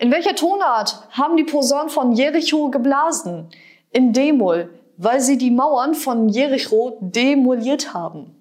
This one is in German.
In welcher Tonart haben die Posaunen von Jericho geblasen? In D-Moll, weil sie die Mauern von Jericho demoliert haben.